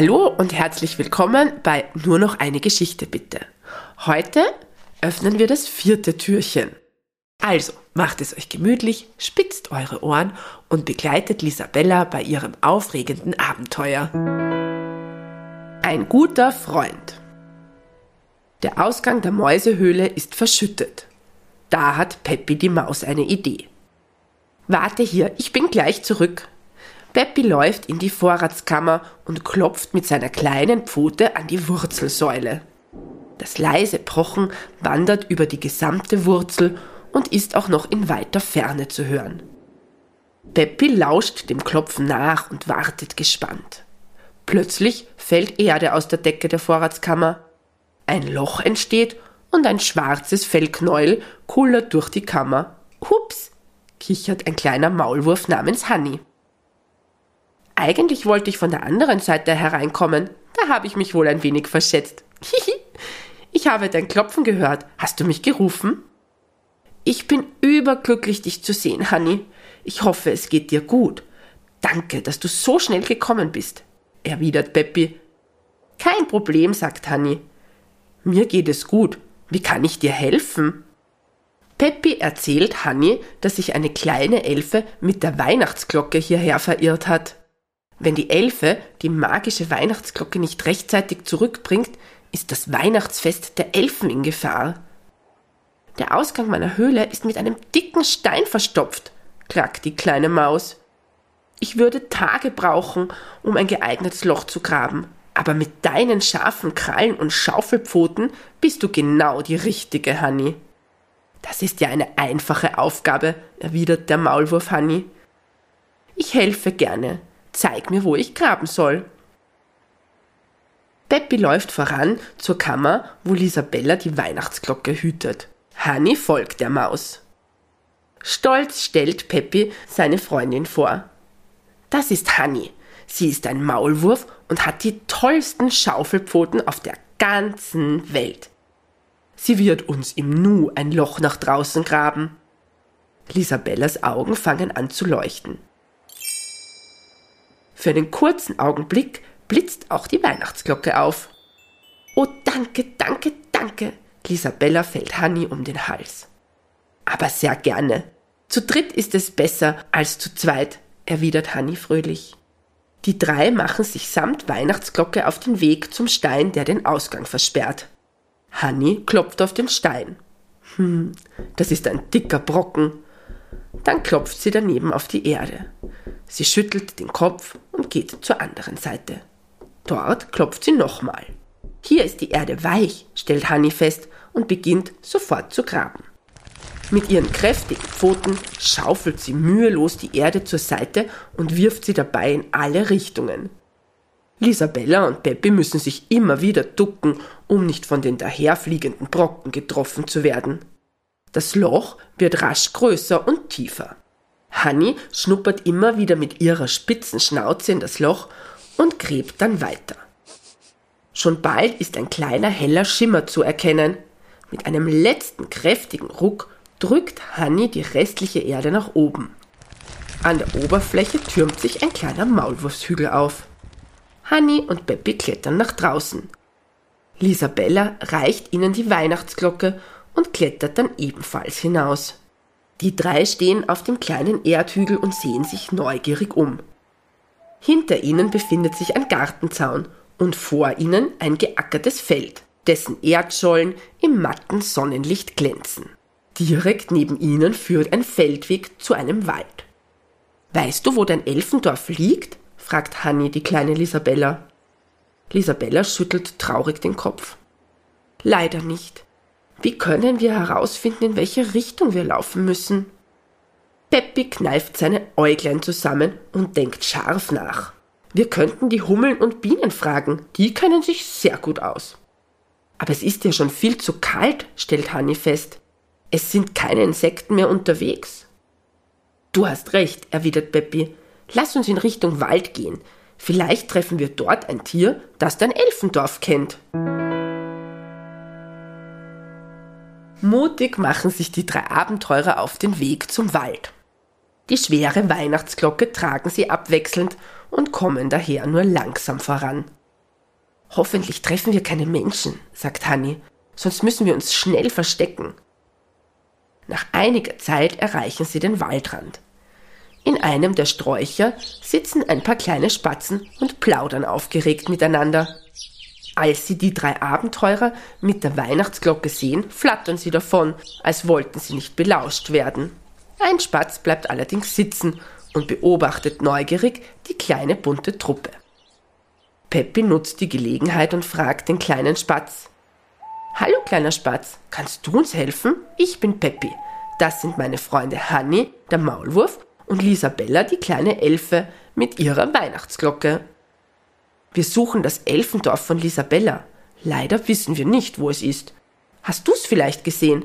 Hallo und herzlich willkommen bei Nur noch eine Geschichte bitte. Heute öffnen wir das vierte Türchen. Also macht es euch gemütlich, spitzt eure Ohren und begleitet Lisabella bei ihrem aufregenden Abenteuer. Ein guter Freund. Der Ausgang der Mäusehöhle ist verschüttet. Da hat Peppi die Maus eine Idee. Warte hier, ich bin gleich zurück. Peppi läuft in die Vorratskammer und klopft mit seiner kleinen Pfote an die Wurzelsäule. Das leise Pochen wandert über die gesamte Wurzel und ist auch noch in weiter Ferne zu hören. Peppi lauscht dem Klopfen nach und wartet gespannt. Plötzlich fällt Erde aus der Decke der Vorratskammer. Ein Loch entsteht und ein schwarzes Fellknäuel kullert durch die Kammer. Hups, kichert ein kleiner Maulwurf namens Hanni. Eigentlich wollte ich von der anderen Seite hereinkommen. Da habe ich mich wohl ein wenig verschätzt. Hihi. Ich habe dein Klopfen gehört. Hast du mich gerufen? Ich bin überglücklich, dich zu sehen, Hanni. Ich hoffe, es geht dir gut. Danke, dass du so schnell gekommen bist, erwidert Peppi. Kein Problem, sagt Hanni. Mir geht es gut. Wie kann ich dir helfen? Peppi erzählt Hanni, dass sich eine kleine Elfe mit der Weihnachtsglocke hierher verirrt hat. Wenn die Elfe die magische Weihnachtsglocke nicht rechtzeitig zurückbringt, ist das Weihnachtsfest der Elfen in Gefahr. Der Ausgang meiner Höhle ist mit einem dicken Stein verstopft, klagt die kleine Maus. Ich würde Tage brauchen, um ein geeignetes Loch zu graben, aber mit deinen scharfen Krallen und Schaufelpfoten bist du genau die richtige, Hanni. Das ist ja eine einfache Aufgabe, erwidert der Maulwurf Hanni. Ich helfe gerne. Zeig mir, wo ich graben soll. Peppi läuft voran zur Kammer, wo Lisabella die Weihnachtsglocke hütet. Hanni folgt der Maus. Stolz stellt Peppi seine Freundin vor. Das ist Hanni. Sie ist ein Maulwurf und hat die tollsten Schaufelpfoten auf der ganzen Welt. Sie wird uns im Nu ein Loch nach draußen graben. Lisabellas Augen fangen an zu leuchten. Für einen kurzen Augenblick blitzt auch die Weihnachtsglocke auf. Oh, danke, danke, danke. Lisabella fällt Hanni um den Hals. Aber sehr gerne. Zu dritt ist es besser als zu zweit, erwidert Hanni fröhlich. Die drei machen sich samt Weihnachtsglocke auf den Weg zum Stein, der den Ausgang versperrt. Hanni klopft auf den Stein. Hm, das ist ein dicker Brocken. Dann klopft sie daneben auf die Erde. Sie schüttelt den Kopf und geht zur anderen Seite. Dort klopft sie nochmal. Hier ist die Erde weich, stellt Hanni fest und beginnt sofort zu graben. Mit ihren kräftigen Pfoten schaufelt sie mühelos die Erde zur Seite und wirft sie dabei in alle Richtungen. Lisabella und Peppi müssen sich immer wieder ducken, um nicht von den daherfliegenden Brocken getroffen zu werden. Das Loch wird rasch größer und tiefer. Hanni schnuppert immer wieder mit ihrer spitzen Schnauze in das Loch und gräbt dann weiter. Schon bald ist ein kleiner heller Schimmer zu erkennen. Mit einem letzten kräftigen Ruck drückt Hanni die restliche Erde nach oben. An der Oberfläche türmt sich ein kleiner Maulwurfshügel auf. Hanni und Peppi klettern nach draußen. Lisabella reicht ihnen die Weihnachtsglocke und klettert dann ebenfalls hinaus. Die drei stehen auf dem kleinen Erdhügel und sehen sich neugierig um. Hinter ihnen befindet sich ein Gartenzaun und vor ihnen ein geackertes Feld, dessen Erdschollen im matten Sonnenlicht glänzen. Direkt neben ihnen führt ein Feldweg zu einem Wald. Weißt du, wo dein Elfendorf liegt? fragt Hanni die kleine Lisabella. Lisabella schüttelt traurig den Kopf. Leider nicht. Wie können wir herausfinden, in welche Richtung wir laufen müssen? Peppi kneift seine Äuglein zusammen und denkt scharf nach. Wir könnten die Hummeln und Bienen fragen, die kennen sich sehr gut aus. Aber es ist ja schon viel zu kalt, stellt Hanni fest. Es sind keine Insekten mehr unterwegs. Du hast recht, erwidert Peppi. Lass uns in Richtung Wald gehen. Vielleicht treffen wir dort ein Tier, das dein Elfendorf kennt. Mutig machen sich die drei Abenteurer auf den Weg zum Wald. Die schwere Weihnachtsglocke tragen sie abwechselnd und kommen daher nur langsam voran. Hoffentlich treffen wir keine Menschen, sagt Hanni, sonst müssen wir uns schnell verstecken. Nach einiger Zeit erreichen sie den Waldrand. In einem der Sträucher sitzen ein paar kleine Spatzen und plaudern aufgeregt miteinander. Als sie die drei Abenteurer mit der Weihnachtsglocke sehen, flattern sie davon, als wollten sie nicht belauscht werden. Ein Spatz bleibt allerdings sitzen und beobachtet neugierig die kleine bunte Truppe. Peppi nutzt die Gelegenheit und fragt den kleinen Spatz. Hallo kleiner Spatz, kannst du uns helfen? Ich bin Peppi. Das sind meine Freunde Hanni, der Maulwurf, und Lisabella, die kleine Elfe, mit ihrer Weihnachtsglocke. Wir suchen das Elfendorf von Lisabella. Leider wissen wir nicht, wo es ist. Hast du's vielleicht gesehen?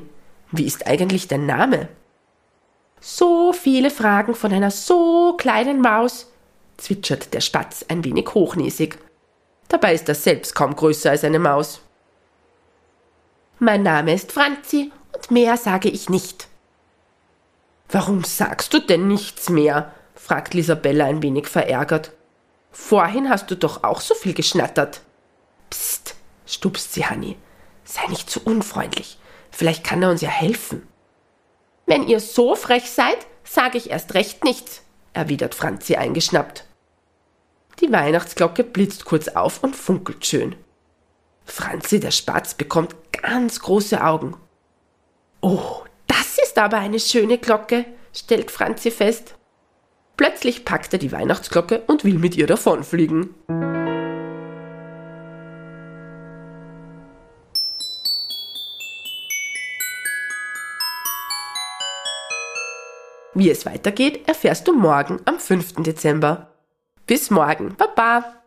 Wie ist eigentlich dein Name? So viele Fragen von einer so kleinen Maus, zwitschert der Spatz ein wenig hochnäsig. Dabei ist er selbst kaum größer als eine Maus. Mein Name ist Franzi und mehr sage ich nicht. Warum sagst du denn nichts mehr? fragt Lisabella ein wenig verärgert. Vorhin hast du doch auch so viel geschnattert. Psst, stupst sie Hanni. Sei nicht zu unfreundlich. Vielleicht kann er uns ja helfen. Wenn ihr so frech seid, sage ich erst recht nichts, erwidert Franzi eingeschnappt. Die Weihnachtsglocke blitzt kurz auf und funkelt schön. Franzi der Spatz bekommt ganz große Augen. Oh, das ist aber eine schöne Glocke, stellt Franzi fest. Plötzlich packt er die Weihnachtsglocke und will mit ihr davonfliegen. Wie es weitergeht, erfährst du morgen am 5. Dezember. Bis morgen. Baba.